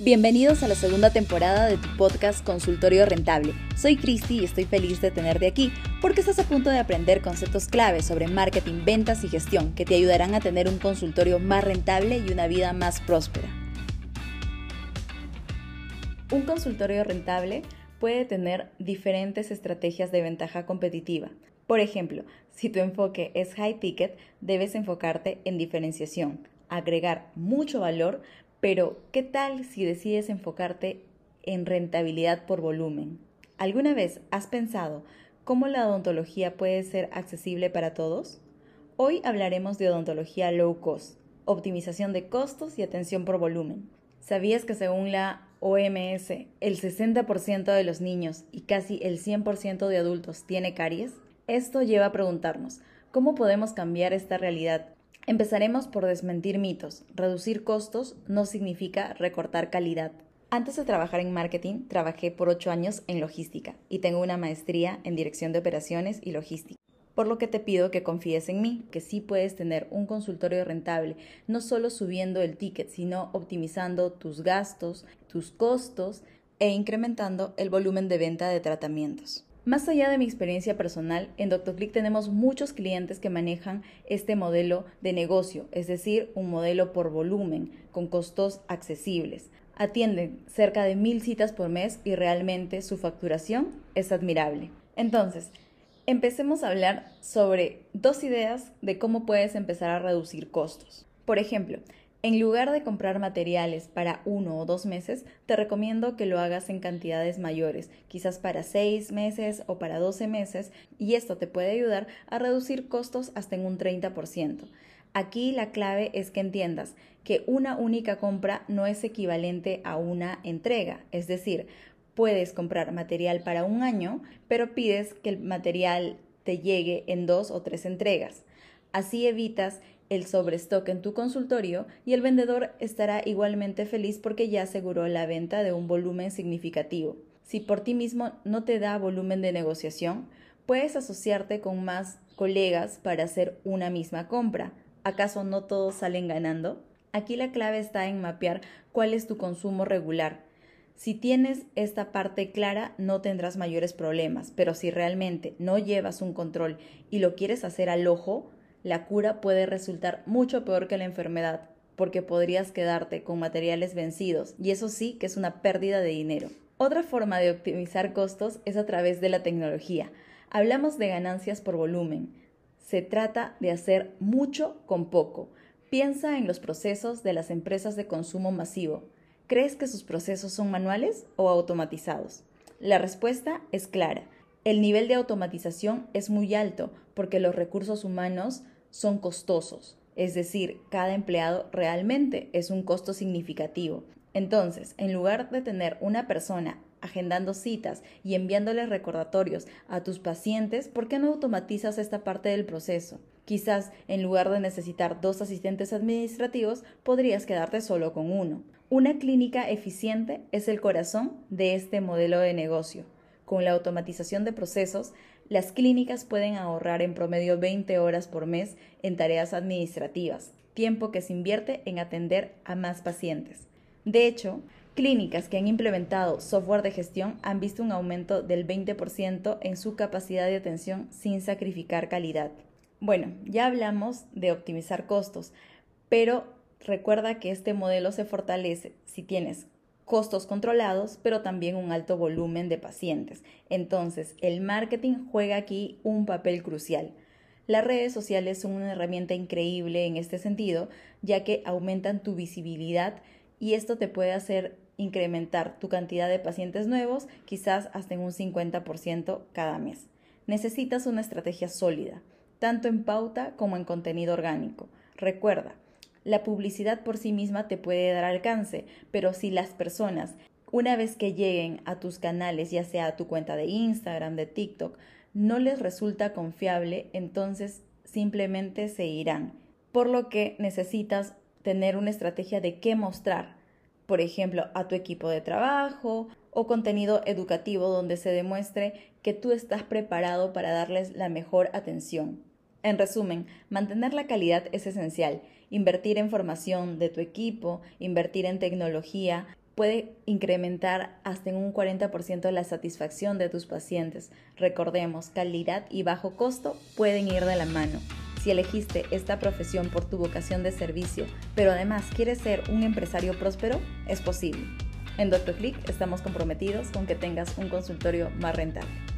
Bienvenidos a la segunda temporada de tu podcast Consultorio Rentable. Soy Cristi y estoy feliz de tenerte aquí porque estás a punto de aprender conceptos claves sobre marketing, ventas y gestión que te ayudarán a tener un consultorio más rentable y una vida más próspera. Un consultorio rentable puede tener diferentes estrategias de ventaja competitiva. Por ejemplo, si tu enfoque es high ticket, debes enfocarte en diferenciación, agregar mucho valor, pero ¿qué tal si decides enfocarte en rentabilidad por volumen? ¿Alguna vez has pensado cómo la odontología puede ser accesible para todos? Hoy hablaremos de odontología low cost, optimización de costos y atención por volumen. ¿Sabías que según la OMS, el 60% de los niños y casi el 100% de adultos tiene caries? Esto lleva a preguntarnos, ¿cómo podemos cambiar esta realidad Empezaremos por desmentir mitos. Reducir costos no significa recortar calidad. Antes de trabajar en marketing, trabajé por ocho años en logística y tengo una maestría en dirección de operaciones y logística. Por lo que te pido que confíes en mí, que sí puedes tener un consultorio rentable, no solo subiendo el ticket, sino optimizando tus gastos, tus costos e incrementando el volumen de venta de tratamientos. Más allá de mi experiencia personal, en DoctorClick tenemos muchos clientes que manejan este modelo de negocio, es decir, un modelo por volumen, con costos accesibles. Atienden cerca de mil citas por mes y realmente su facturación es admirable. Entonces, empecemos a hablar sobre dos ideas de cómo puedes empezar a reducir costos. Por ejemplo, en lugar de comprar materiales para uno o dos meses, te recomiendo que lo hagas en cantidades mayores, quizás para seis meses o para doce meses, y esto te puede ayudar a reducir costos hasta en un 30%. Aquí la clave es que entiendas que una única compra no es equivalente a una entrega, es decir, puedes comprar material para un año, pero pides que el material te llegue en dos o tres entregas. Así evitas el sobrestock en tu consultorio y el vendedor estará igualmente feliz porque ya aseguró la venta de un volumen significativo. Si por ti mismo no te da volumen de negociación, puedes asociarte con más colegas para hacer una misma compra. ¿Acaso no todos salen ganando? Aquí la clave está en mapear cuál es tu consumo regular. Si tienes esta parte clara, no tendrás mayores problemas, pero si realmente no llevas un control y lo quieres hacer al ojo, la cura puede resultar mucho peor que la enfermedad, porque podrías quedarte con materiales vencidos, y eso sí que es una pérdida de dinero. Otra forma de optimizar costos es a través de la tecnología. Hablamos de ganancias por volumen. Se trata de hacer mucho con poco. Piensa en los procesos de las empresas de consumo masivo. ¿Crees que sus procesos son manuales o automatizados? La respuesta es clara. El nivel de automatización es muy alto porque los recursos humanos son costosos, es decir, cada empleado realmente es un costo significativo. Entonces, en lugar de tener una persona agendando citas y enviándoles recordatorios a tus pacientes, ¿por qué no automatizas esta parte del proceso? Quizás en lugar de necesitar dos asistentes administrativos, podrías quedarte solo con uno. Una clínica eficiente es el corazón de este modelo de negocio. Con la automatización de procesos, las clínicas pueden ahorrar en promedio 20 horas por mes en tareas administrativas, tiempo que se invierte en atender a más pacientes. De hecho, clínicas que han implementado software de gestión han visto un aumento del 20% en su capacidad de atención sin sacrificar calidad. Bueno, ya hablamos de optimizar costos, pero recuerda que este modelo se fortalece si tienes costos controlados, pero también un alto volumen de pacientes. Entonces, el marketing juega aquí un papel crucial. Las redes sociales son una herramienta increíble en este sentido, ya que aumentan tu visibilidad y esto te puede hacer incrementar tu cantidad de pacientes nuevos, quizás hasta en un 50% cada mes. Necesitas una estrategia sólida, tanto en pauta como en contenido orgánico. Recuerda, la publicidad por sí misma te puede dar alcance, pero si las personas, una vez que lleguen a tus canales, ya sea a tu cuenta de Instagram, de TikTok, no les resulta confiable, entonces simplemente se irán. Por lo que necesitas tener una estrategia de qué mostrar, por ejemplo, a tu equipo de trabajo o contenido educativo donde se demuestre que tú estás preparado para darles la mejor atención. En resumen, mantener la calidad es esencial invertir en formación de tu equipo, invertir en tecnología, puede incrementar hasta un 40% la satisfacción de tus pacientes. Recordemos, calidad y bajo costo pueden ir de la mano. Si elegiste esta profesión por tu vocación de servicio, pero además quieres ser un empresario próspero, es posible. En DoctorClick estamos comprometidos con que tengas un consultorio más rentable.